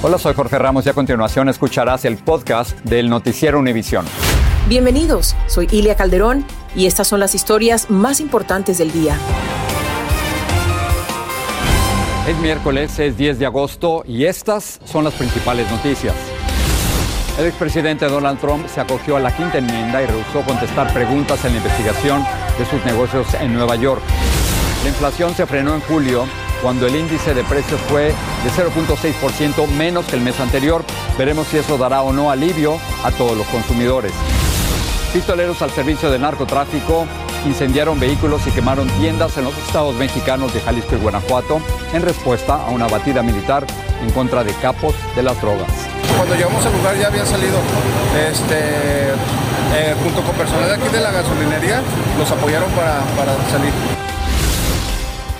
Hola, soy Jorge Ramos y a continuación escucharás el podcast del Noticiero Univisión. Bienvenidos, soy Ilia Calderón y estas son las historias más importantes del día. Es miércoles, es 10 de agosto y estas son las principales noticias. El expresidente Donald Trump se acogió a la quinta enmienda y rehusó contestar preguntas en la investigación de sus negocios en Nueva York. La inflación se frenó en julio cuando el índice de precios fue de 0.6% menos que el mes anterior. Veremos si eso dará o no alivio a todos los consumidores. Pistoleros al servicio de narcotráfico incendiaron vehículos y quemaron tiendas en los estados mexicanos de Jalisco y Guanajuato en respuesta a una batida militar en contra de capos de las drogas. Cuando llegamos al lugar ya habían salido este, eh, junto con personal de aquí de la gasolinería, los apoyaron para, para salir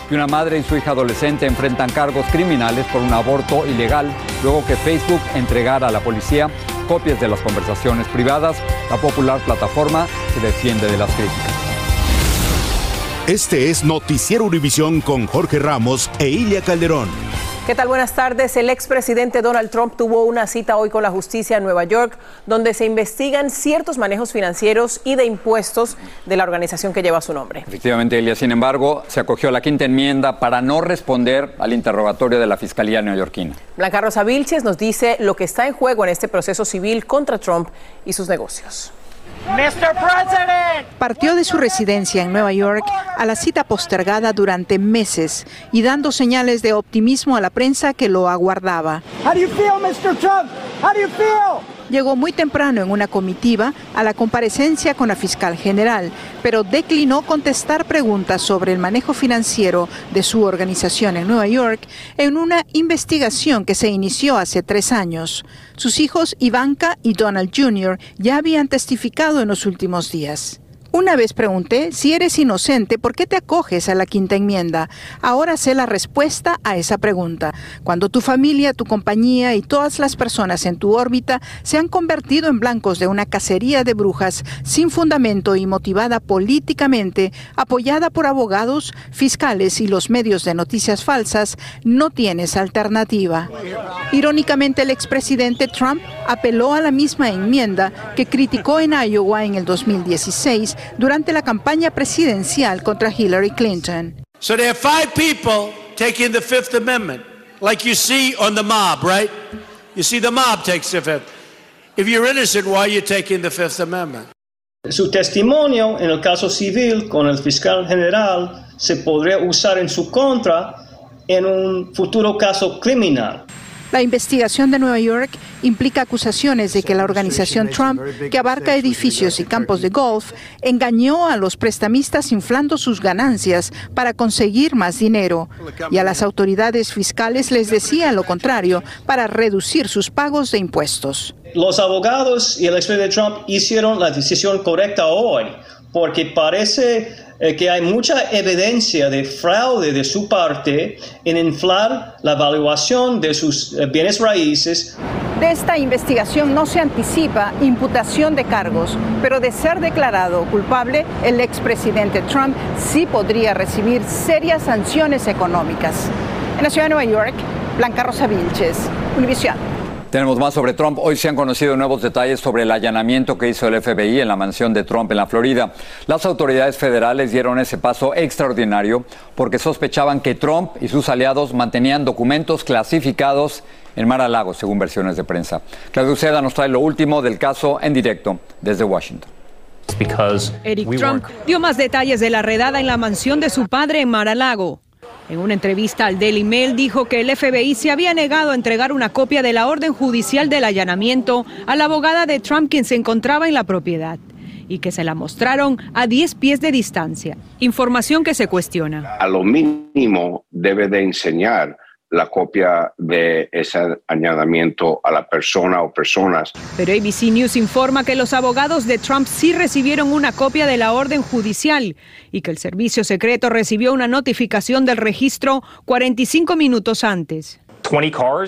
que una madre y su hija adolescente enfrentan cargos criminales por un aborto ilegal luego que Facebook entregara a la policía copias de las conversaciones privadas. La popular plataforma se defiende de las críticas. Este es Noticiero Univisión con Jorge Ramos e Ilia Calderón. ¿Qué tal? Buenas tardes. El expresidente Donald Trump tuvo una cita hoy con la justicia en Nueva York, donde se investigan ciertos manejos financieros y de impuestos de la organización que lleva su nombre. Efectivamente, Elia, sin embargo, se acogió a la quinta enmienda para no responder al interrogatorio de la Fiscalía neoyorquina. Blanca Rosa Vilches nos dice lo que está en juego en este proceso civil contra Trump y sus negocios. Partió de su residencia en Nueva York a la cita postergada durante meses y dando señales de optimismo a la prensa que lo aguardaba. Llegó muy temprano en una comitiva a la comparecencia con la fiscal general, pero declinó contestar preguntas sobre el manejo financiero de su organización en Nueva York en una investigación que se inició hace tres años. Sus hijos Ivanka y Donald Jr. ya habían testificado en los últimos días. Una vez pregunté, si eres inocente, ¿por qué te acoges a la quinta enmienda? Ahora sé la respuesta a esa pregunta. Cuando tu familia, tu compañía y todas las personas en tu órbita se han convertido en blancos de una cacería de brujas sin fundamento y motivada políticamente, apoyada por abogados, fiscales y los medios de noticias falsas, no tienes alternativa. Irónicamente, el expresidente Trump apeló a la misma enmienda que criticó en Iowa en el 2016 durante la campaña presidencial contra Hillary Clinton. So there are five people taking the Fifth Amendment, like you see on the mob, right? You see the mob takes the Fifth. If you're innocent, why are you taking the Fifth Amendment? Su testimonio en el caso civil con el fiscal general se podría usar en su contra en un futuro caso criminal. La investigación de Nueva York implica acusaciones de que la organización Trump, que abarca edificios y campos de golf, engañó a los prestamistas inflando sus ganancias para conseguir más dinero. Y a las autoridades fiscales les decía lo contrario para reducir sus pagos de impuestos. Los abogados y el expresidente Trump hicieron la decisión correcta hoy porque parece eh, que hay mucha evidencia de fraude de su parte en inflar la evaluación de sus eh, bienes raíces. De esta investigación no se anticipa imputación de cargos, pero de ser declarado culpable, el expresidente Trump sí podría recibir serias sanciones económicas. En la ciudad de Nueva York, Blanca Rosa Vilches, Univision. Tenemos más sobre Trump. Hoy se han conocido nuevos detalles sobre el allanamiento que hizo el FBI en la mansión de Trump en la Florida. Las autoridades federales dieron ese paso extraordinario porque sospechaban que Trump y sus aliados mantenían documentos clasificados en Mar a Lago, según versiones de prensa. Claudio Uceda nos trae lo último del caso en directo desde Washington. Eric Trump dio más detalles de la redada en la mansión de su padre en Mar a Lago. En una entrevista al Daily Mail dijo que el FBI se había negado a entregar una copia de la orden judicial del allanamiento a la abogada de Trump quien se encontraba en la propiedad y que se la mostraron a 10 pies de distancia. Información que se cuestiona. A lo mínimo debe de enseñar la copia de ese añadimiento a la persona o personas. Pero ABC News informa que los abogados de Trump sí recibieron una copia de la orden judicial y que el servicio secreto recibió una notificación del registro 45 minutos antes.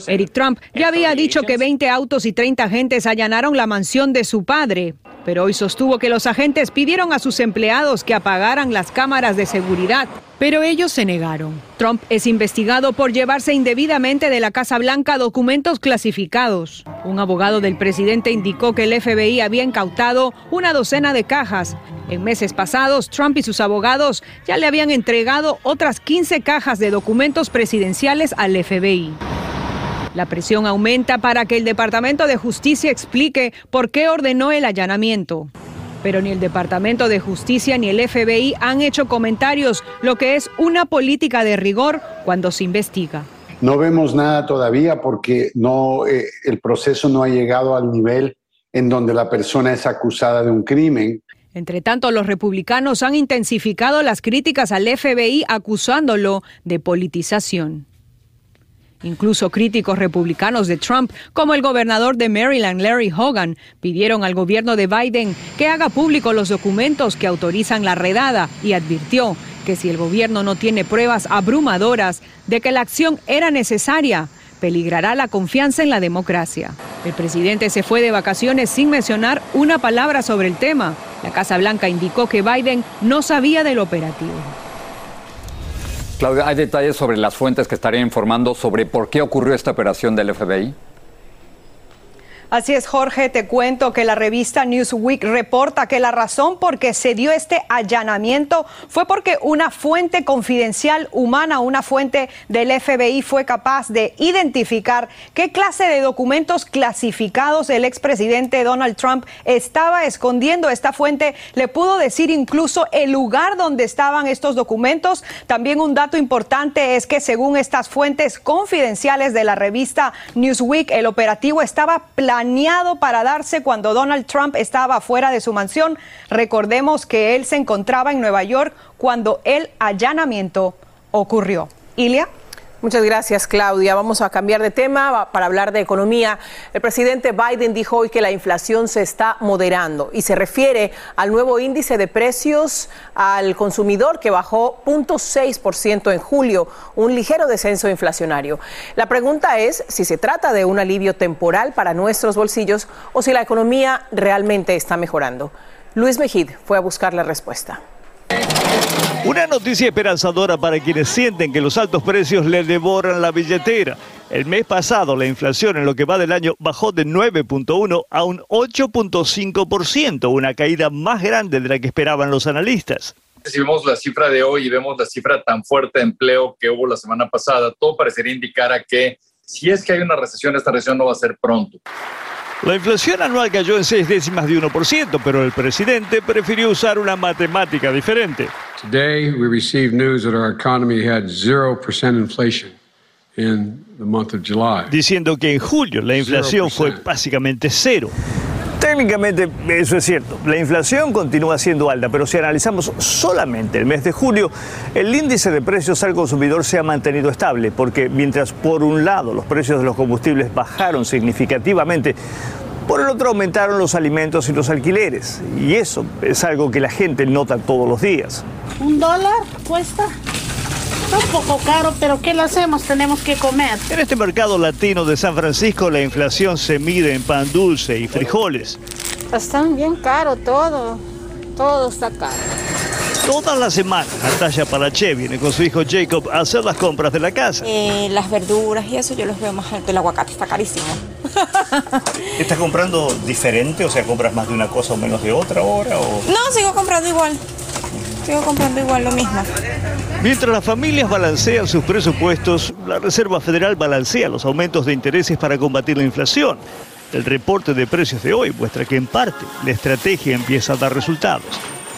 Eric Trump ya había dicho que 20 autos y 30 agentes allanaron la mansión de su padre, pero hoy sostuvo que los agentes pidieron a sus empleados que apagaran las cámaras de seguridad, pero ellos se negaron. Trump es investigado por llevarse indebidamente de la Casa Blanca documentos clasificados. Un abogado del presidente indicó que el FBI había incautado una docena de cajas. En meses pasados, Trump y sus abogados ya le habían entregado otras 15 cajas de documentos presidenciales al FBI. La presión aumenta para que el Departamento de Justicia explique por qué ordenó el allanamiento. Pero ni el Departamento de Justicia ni el FBI han hecho comentarios, lo que es una política de rigor cuando se investiga. No vemos nada todavía porque no, eh, el proceso no ha llegado al nivel en donde la persona es acusada de un crimen. Entre tanto, los republicanos han intensificado las críticas al FBI acusándolo de politización. Incluso críticos republicanos de Trump, como el gobernador de Maryland, Larry Hogan, pidieron al gobierno de Biden que haga público los documentos que autorizan la redada y advirtió que si el gobierno no tiene pruebas abrumadoras de que la acción era necesaria, peligrará la confianza en la democracia. El presidente se fue de vacaciones sin mencionar una palabra sobre el tema. La Casa Blanca indicó que Biden no sabía del operativo. Claudia, ¿hay detalles sobre las fuentes que estarían informando sobre por qué ocurrió esta operación del FBI? Así es, Jorge, te cuento que la revista Newsweek reporta que la razón por que se dio este allanamiento fue porque una fuente confidencial humana, una fuente del FBI, fue capaz de identificar qué clase de documentos clasificados el expresidente Donald Trump estaba escondiendo. Esta fuente le pudo decir incluso el lugar donde estaban estos documentos. También un dato importante es que según estas fuentes confidenciales de la revista Newsweek, el operativo estaba planeado planeado para darse cuando Donald Trump estaba fuera de su mansión. Recordemos que él se encontraba en Nueva York cuando el allanamiento ocurrió. Ilia. Muchas gracias, Claudia. Vamos a cambiar de tema para hablar de economía. El presidente Biden dijo hoy que la inflación se está moderando y se refiere al nuevo índice de precios al consumidor que bajó 0.6% en julio, un ligero descenso inflacionario. La pregunta es si se trata de un alivio temporal para nuestros bolsillos o si la economía realmente está mejorando. Luis Mejid fue a buscar la respuesta. Una noticia esperanzadora para quienes sienten que los altos precios le devoran la billetera. El mes pasado la inflación en lo que va del año bajó de 9.1 a un 8.5%, una caída más grande de la que esperaban los analistas. Si vemos la cifra de hoy y vemos la cifra tan fuerte de empleo que hubo la semana pasada, todo parecería indicar a que si es que hay una recesión, esta recesión no va a ser pronto. La inflación anual cayó en seis décimas de 1%, pero el presidente prefirió usar una matemática diferente. Today we received news that our economy had 0% inflation in the month of July. Diciendo que en julio la inflación fue básicamente cero. Técnicamente eso es cierto. La inflación continúa siendo alta, pero si analizamos solamente el mes de julio, el índice de precios al consumidor se ha mantenido estable, porque mientras por un lado los precios de los combustibles bajaron significativamente, Por el otro aumentaron los alimentos y los alquileres. Y eso es algo que la gente nota todos los días. Un dólar cuesta. Está un poco caro, pero ¿qué le hacemos? Tenemos que comer. En este mercado latino de San Francisco la inflación se mide en pan dulce y frijoles. Están bien caro todo. Todo está caro. Todas las semanas Natalia Palache viene con su hijo Jacob a hacer las compras de la casa. Eh, las verduras y eso yo los veo más alto. El aguacate está carísimo. ¿Estás comprando diferente? O sea, ¿compras más de una cosa o menos de otra ahora? O... No, sigo comprando igual. Sigo comprando igual lo mismo. Mientras las familias balancean sus presupuestos, la Reserva Federal balancea los aumentos de intereses para combatir la inflación. El reporte de precios de hoy muestra que en parte la estrategia empieza a dar resultados.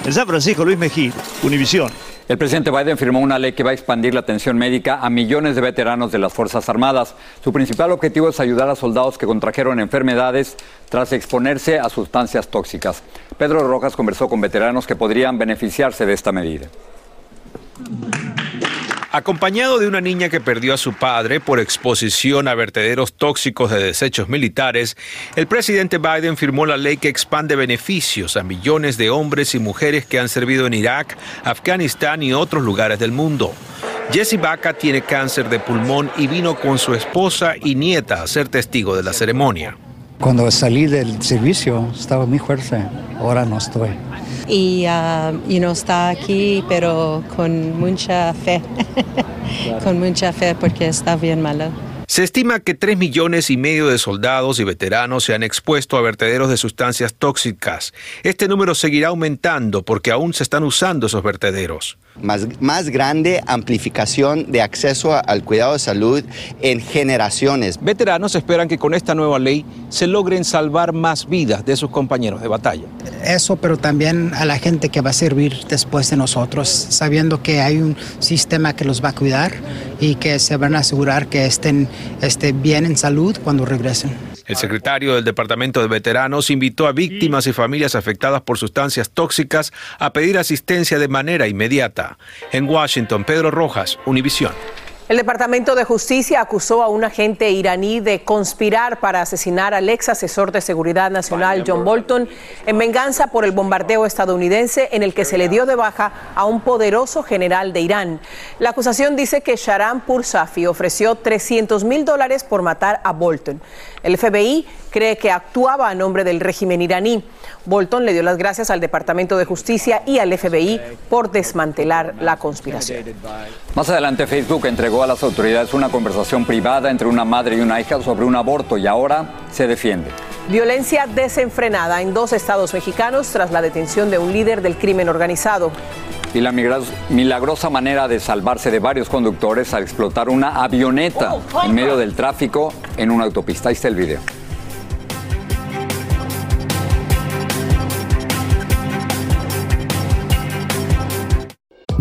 En San Francisco, Luis Mejía, Univisión. El presidente Biden firmó una ley que va a expandir la atención médica a millones de veteranos de las Fuerzas Armadas. Su principal objetivo es ayudar a soldados que contrajeron enfermedades tras exponerse a sustancias tóxicas. Pedro Rojas conversó con veteranos que podrían beneficiarse de esta medida. Acompañado de una niña que perdió a su padre por exposición a vertederos tóxicos de desechos militares, el presidente Biden firmó la ley que expande beneficios a millones de hombres y mujeres que han servido en Irak, Afganistán y otros lugares del mundo. Jesse Baca tiene cáncer de pulmón y vino con su esposa y nieta a ser testigo de la ceremonia. Cuando salí del servicio estaba muy fuerte, ahora no estoy. Y, uh, está aquí, pero con mucha fe, con mucha fe porque está bien malo. Se estima que 3 millones y medio de soldados y veteranos se han expuesto a vertederos de sustancias tóxicas. Este número seguirá aumentando porque aún se están usando esos vertederos más, más grande amplificación de acceso al cuidado de salud en generaciones. Veteranos esperan que con esta nueva ley se logren salvar más vidas de sus compañeros de batalla. Eso, pero también a la gente que va a servir después de nosotros, sabiendo que hay un sistema que los va a cuidar y que se van a asegurar que estén, estén bien en salud cuando regresen. El secretario del Departamento de Veteranos invitó a víctimas y familias afectadas por sustancias tóxicas a pedir asistencia de manera inmediata. En Washington, Pedro Rojas, Univisión. El Departamento de Justicia acusó a un agente iraní de conspirar para asesinar al ex asesor de seguridad nacional John Bolton en venganza por el bombardeo estadounidense en el que se le dio de baja a un poderoso general de Irán. La acusación dice que Sharam Pursafi ofreció 300 mil dólares por matar a Bolton. El FBI cree que actuaba a nombre del régimen iraní. Bolton le dio las gracias al Departamento de Justicia y al FBI por desmantelar la conspiración. Más adelante Facebook entregó a las autoridades una conversación privada entre una madre y una hija sobre un aborto y ahora se defiende. Violencia desenfrenada en dos estados mexicanos tras la detención de un líder del crimen organizado. Y la milagrosa manera de salvarse de varios conductores al explotar una avioneta en medio del tráfico en una autopista. Ahí está el video.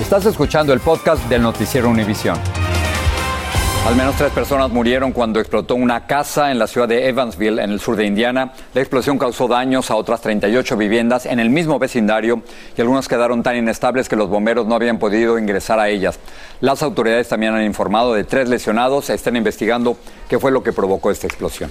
Estás escuchando el podcast del noticiero Univisión. Al menos tres personas murieron cuando explotó una casa en la ciudad de Evansville, en el sur de Indiana. La explosión causó daños a otras 38 viviendas en el mismo vecindario y algunas quedaron tan inestables que los bomberos no habían podido ingresar a ellas. Las autoridades también han informado de tres lesionados. Están investigando qué fue lo que provocó esta explosión.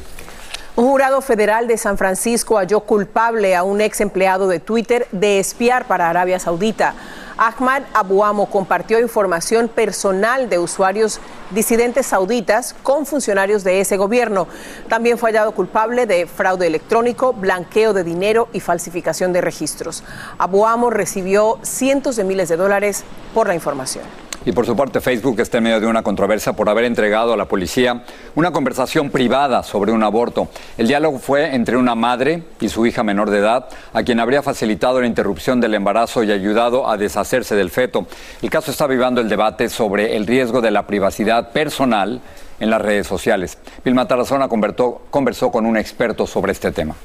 Un jurado federal de San Francisco halló culpable a un ex empleado de Twitter de espiar para Arabia Saudita. Ahmad Abuamo compartió información personal de usuarios disidentes sauditas con funcionarios de ese gobierno. También fue hallado culpable de fraude electrónico, blanqueo de dinero y falsificación de registros. Abuamo recibió cientos de miles de dólares por la información. Y por su parte, Facebook está en medio de una controversia por haber entregado a la policía una conversación privada sobre un aborto. El diálogo fue entre una madre y su hija menor de edad, a quien habría facilitado la interrupción del embarazo y ayudado a deshacerse del feto. El caso está vivando el debate sobre el riesgo de la privacidad personal en las redes sociales. Vilma Tarazona conversó con un experto sobre este tema.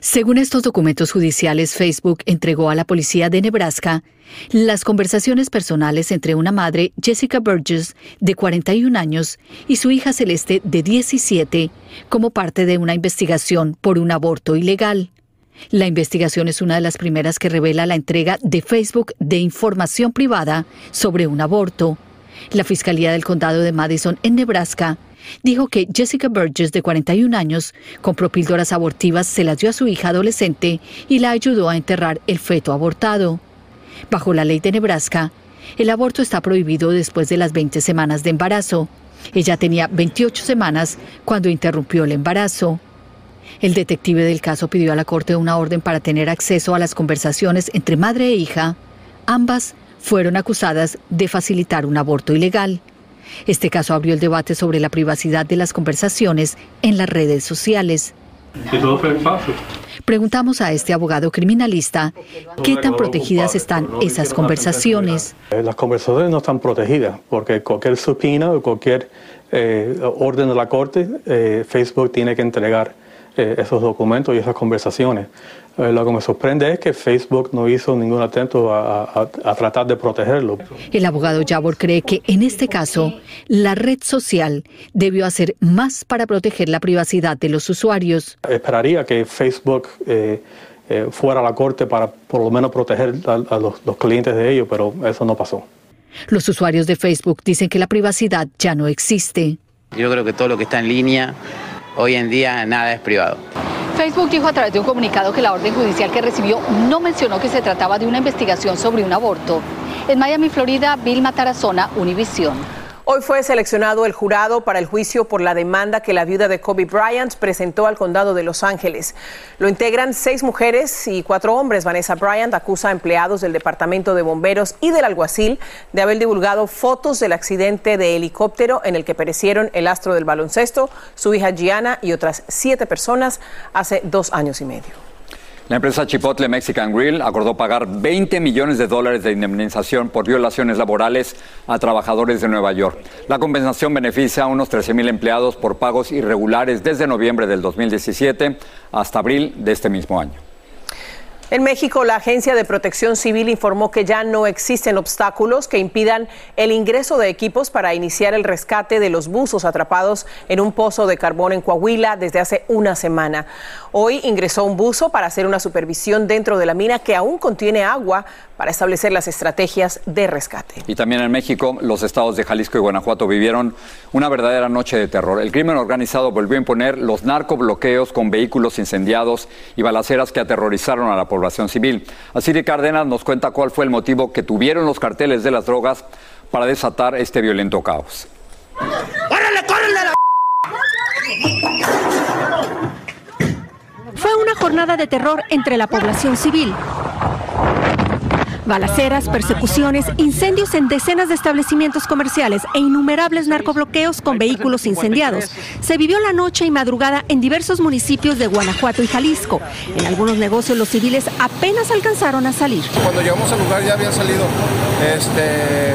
Según estos documentos judiciales, Facebook entregó a la policía de Nebraska las conversaciones personales entre una madre, Jessica Burgess, de 41 años, y su hija Celeste, de 17, como parte de una investigación por un aborto ilegal. La investigación es una de las primeras que revela la entrega de Facebook de información privada sobre un aborto. La Fiscalía del Condado de Madison, en Nebraska, dijo que Jessica Burgess, de 41 años, compró píldoras abortivas, se las dio a su hija adolescente y la ayudó a enterrar el feto abortado. Bajo la ley de Nebraska, el aborto está prohibido después de las 20 semanas de embarazo. Ella tenía 28 semanas cuando interrumpió el embarazo. El detective del caso pidió a la corte una orden para tener acceso a las conversaciones entre madre e hija. Ambas fueron acusadas de facilitar un aborto ilegal. Este caso abrió el debate sobre la privacidad de las conversaciones en las redes sociales. Preguntamos a este abogado criminalista qué tan protegidas están esas conversaciones. Eh, las conversaciones no están protegidas porque cualquier supina o cualquier eh, orden de la corte, eh, Facebook tiene que entregar esos documentos y esas conversaciones. Eh, lo que me sorprende es que Facebook no hizo ningún atento a, tratar de protegerlo. El abogado Jabor cree que en este caso la red social debió hacer más para proteger la privacidad de los usuarios. Esperaría que Facebook eh, eh, fuera a la corte para por lo menos proteger a, los, los clientes de ellos, pero eso no pasó. Los usuarios de Facebook dicen que la privacidad ya no existe. Yo creo que todo lo que está en línea, hoy en día nada es privado. Facebook dijo a través de un comunicado que la orden judicial que recibió no mencionó que se trataba de una investigación sobre un aborto. En Miami, Florida, Vilma Tarazona, Univisión. Hoy fue seleccionado el jurado para el juicio por la demanda que la viuda de Kobe Bryant presentó al condado de Los Ángeles. Lo integran seis mujeres y cuatro hombres. Vanessa Bryant acusa a empleados del Departamento de Bomberos y del alguacil de haber divulgado fotos del accidente de helicóptero en el que perecieron el astro del baloncesto, su hija Gianna y otras siete personas hace dos años y medio. La empresa Chipotle Mexican Grill acordó pagar 20 millones de dólares de indemnización por violaciones laborales a trabajadores de Nueva York. La compensación beneficia a unos 13 mil empleados por pagos irregulares desde noviembre del 2017 hasta abril de este mismo año. En México, la Agencia de Protección Civil informó que ya no existen obstáculos que impidan el ingreso de equipos para iniciar el rescate de los buzos atrapados en un pozo de carbón en Coahuila desde hace una semana. Hoy ingresó un buzo para hacer una supervisión dentro de la mina que aún contiene agua para establecer las estrategias de rescate. Y también en México, los estados de Jalisco y Guanajuato vivieron una verdadera noche de terror. El crimen organizado volvió a imponer los narcobloqueos con vehículos incendiados y balaceras que aterrorizaron a la población civil. Así de Cárdenas nos cuenta cuál fue el motivo que tuvieron los carteles de las drogas para desatar este violento caos. ¡Córrele, córrele la... Fue una jornada de terror entre la población civil. Balaceras, persecuciones, incendios en decenas de establecimientos comerciales e innumerables narcobloqueos con vehículos incendiados. Se vivió la noche y madrugada en diversos municipios de Guanajuato y Jalisco. En algunos negocios los civiles apenas alcanzaron a salir. Cuando llegamos al lugar ya habían salido este,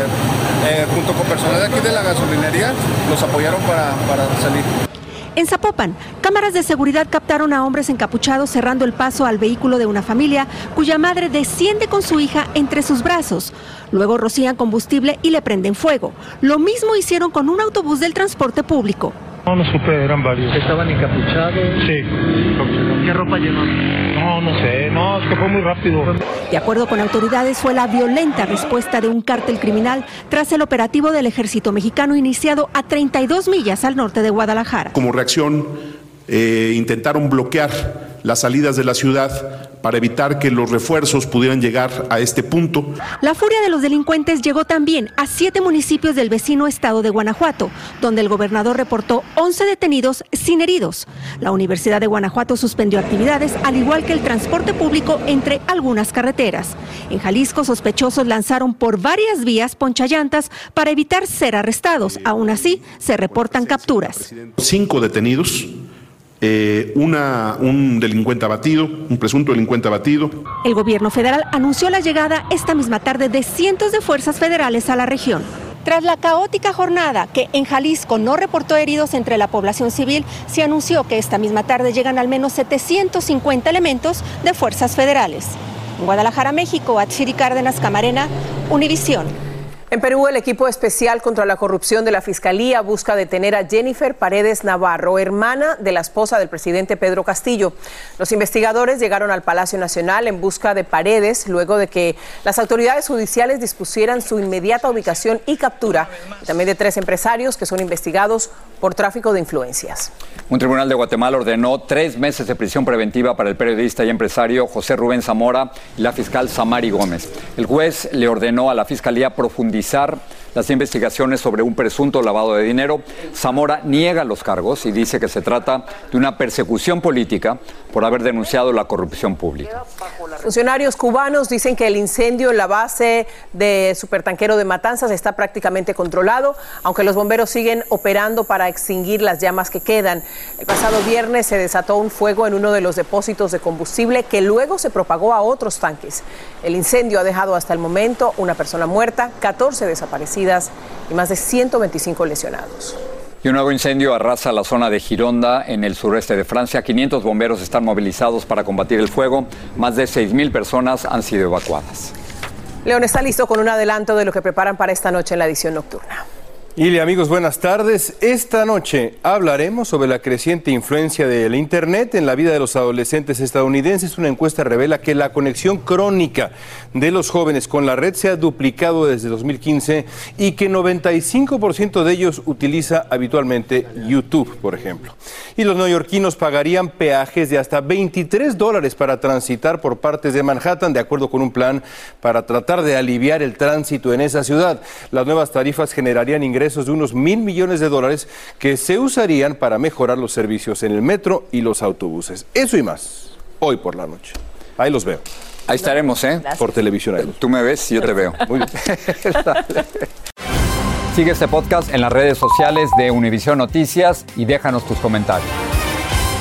eh, junto con personal de aquí de la gasolinería, nos apoyaron para, para salir. En Zapopan, cámaras de seguridad captaron a hombres encapuchados cerrando el paso al vehículo de una familia cuya madre desciende con su hija entre sus brazos. Luego rocían combustible y le prenden fuego. Lo mismo hicieron con un autobús del transporte público. No, no supe, eran varios. ¿Estaban encapuchados? Sí. ¿Qué ropa llevó? No, no sé, no, es que fue muy rápido. De acuerdo con autoridades, fue la violenta respuesta de un cártel criminal tras el operativo del ejército mexicano iniciado a 32 millas al norte de Guadalajara. Como reacción, eh, intentaron bloquear las salidas de la ciudad para evitar que los refuerzos pudieran llegar a este punto. La furia de los delincuentes llegó también a siete municipios del vecino estado de Guanajuato, donde el gobernador reportó 11 detenidos sin heridos. La Universidad de Guanajuato suspendió actividades, al igual que el transporte público entre algunas carreteras. En Jalisco, sospechosos lanzaron por varias vías ponchallantas para evitar ser arrestados. Aún así, se reportan capturas. Cinco detenidos eh, un delincuente abatido, un presunto delincuente abatido. El gobierno federal anunció la llegada esta misma tarde de cientos de fuerzas federales a la región. Tras la caótica jornada que en Jalisco no reportó heridos entre la población civil, se anunció que esta misma tarde llegan al menos 750 elementos de fuerzas federales. En Guadalajara, México, Atsiri Cárdenas Camarena, Univisión. En Perú, el equipo especial contra la corrupción de la Fiscalía busca detener a Jennifer Paredes Navarro, hermana de la esposa del presidente Pedro Castillo. Los investigadores llegaron al Palacio Nacional en busca de Paredes luego de que las autoridades judiciales dispusieran su inmediata ubicación y captura, también de tres empresarios que son investigados por tráfico de influencias. Un tribunal de Guatemala ordenó tres meses de prisión preventiva para el periodista y empresario José Rubén Zamora y la fiscal Samari Gómez. El juez le ordenó a la Fiscalía profundizar analizar las investigaciones sobre un presunto lavado de dinero. Zamora niega los cargos y dice que se trata de una persecución política por haber denunciado la corrupción pública. Funcionarios cubanos dicen que el incendio en la base de supertanquero de Matanzas está prácticamente controlado, aunque los bomberos siguen operando para extinguir las llamas que quedan. El pasado viernes se desató un fuego en uno de los depósitos de combustible que luego se propagó a otros tanques. El incendio ha dejado hasta el momento una persona muerta, 14 y más de 125 lesionados. Y un nuevo incendio arrasa la zona de Gironda en el sureste de Francia. 500 bomberos están movilizados para combatir el fuego. Más de 6.000 personas han sido evacuadas. León está listo con un adelanto de lo que preparan para esta noche en la edición nocturna. Y amigos, buenas tardes. Esta noche hablaremos sobre la creciente influencia del Internet en la vida de los adolescentes estadounidenses. Una encuesta revela que la conexión crónica de los jóvenes con la red se ha duplicado desde 2015 y que 95% de ellos utiliza habitualmente YouTube, por ejemplo. Y los neoyorquinos pagarían peajes de hasta 23 dólares para transitar por partes de Manhattan, de acuerdo con un plan para tratar de aliviar el tránsito en esa ciudad. Las nuevas tarifas generarían ingresos de unos mil millones de dólares que se usarían para mejorar los servicios en el metro y los autobuses. Eso y más, hoy por la noche. Ahí los veo. Ahí estaremos, ¿eh? Por televisión. Ahí. Tú me ves y yo te veo. Muy bien. Sigue este podcast en las redes sociales de Univision Noticias y déjanos tus comentarios.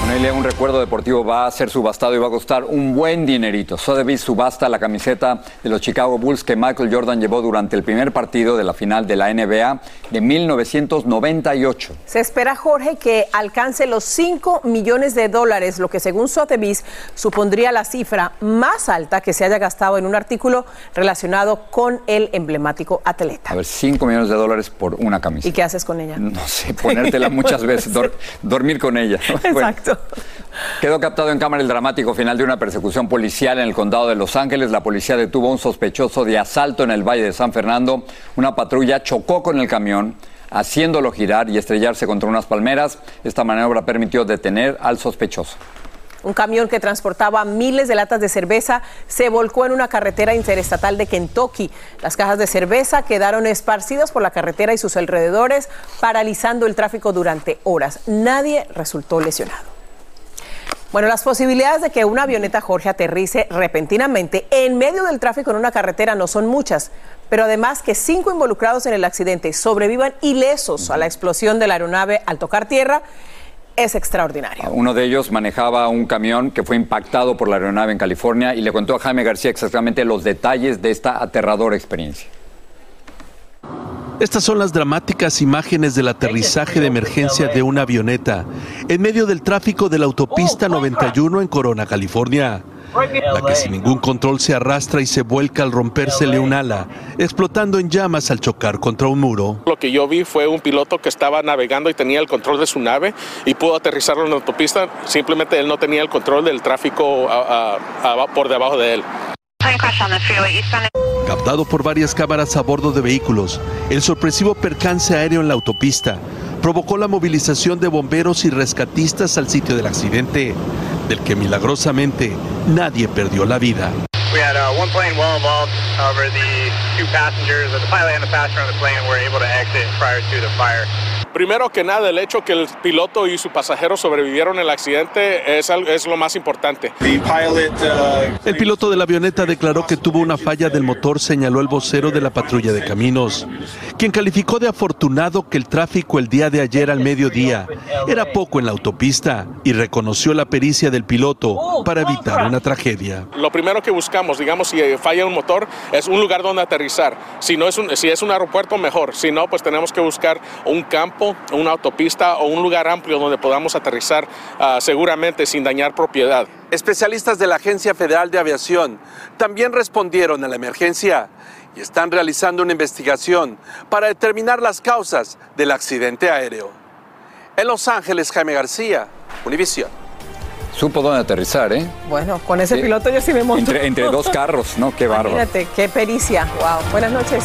Bueno, un recuerdo deportivo va a ser subastado y va a costar un buen dinerito. Sotheby's subasta la camiseta de los Chicago Bulls que Michael Jordan llevó durante el primer partido de la final de la NBA de 1998. Se espera, Jorge, que alcance los 5 millones de dólares, lo que según Sotheby's supondría la cifra más alta que se haya gastado en un artículo relacionado con el emblemático atleta. A ver, 5 millones de dólares por una camisa. ¿Y qué haces con ella? No sé, ponértela muchas veces, dor dormir con ella. Exacto. Quedó captado en cámara el dramático final de una persecución policial en el condado de Los Ángeles. La policía detuvo a un sospechoso de asalto en el Valle de San Fernando. Una patrulla chocó con el camión, haciéndolo girar y estrellarse contra unas palmeras. Esta maniobra permitió detener al sospechoso. Un camión que transportaba miles de latas de cerveza se volcó en una carretera interestatal de Kentucky. Las cajas de cerveza quedaron esparcidas por la carretera y sus alrededores, paralizando el tráfico durante horas. Nadie resultó lesionado. Bueno, las posibilidades de que una avioneta Jorge aterrice repentinamente en medio del tráfico en una carretera no son muchas, pero además que cinco involucrados en el accidente sobrevivan ilesos a la explosión de la aeronave al tocar tierra es extraordinario. Uno de ellos manejaba un camión que fue impactado por la aeronave en California y le contó a Jaime García exactamente los detalles de esta aterradora experiencia. Estas son las dramáticas imágenes del aterrizaje de emergencia de una avioneta en medio del tráfico de la autopista 91 en Corona, California. La que sin ningún control se arrastra y se vuelca al rompérsele un ala, explotando en llamas al chocar contra un muro. Lo que yo vi fue un piloto que estaba navegando y tenía el control de su nave y pudo aterrizarlo en la autopista. Simplemente él no tenía el control del tráfico por debajo de él. Captado por varias cámaras a bordo de vehículos, el sorpresivo percance aéreo en la autopista provocó la movilización de bomberos y rescatistas al sitio del accidente. del que milagrosamente nadie perdió la vida. Uh. Primero que nada, el hecho que el piloto y su pasajero sobrevivieron el accidente es, es lo más importante. El piloto de la avioneta declaró que tuvo una falla del motor, señaló el vocero de la patrulla de caminos, quien calificó de afortunado que el tráfico el día de ayer al mediodía era poco en la autopista y reconoció la pericia del piloto para evitar una tragedia. Lo primero que buscamos, digamos, si falla un motor, es un lugar donde aterrizar. Si, no es un, si es un aeropuerto, mejor. Si no, pues tenemos que buscar un campo una autopista o un lugar amplio donde podamos aterrizar uh, seguramente sin dañar propiedad. Especialistas de la Agencia Federal de Aviación también respondieron a la emergencia y están realizando una investigación para determinar las causas del accidente aéreo. En Los Ángeles, Jaime García, Univisión. Supo dónde aterrizar, ¿eh? Bueno, con ese piloto yo sí me monto. Entre, entre dos carros, ¿no? Qué bárbaro. Imagínate, qué pericia. Wow. Buenas noches.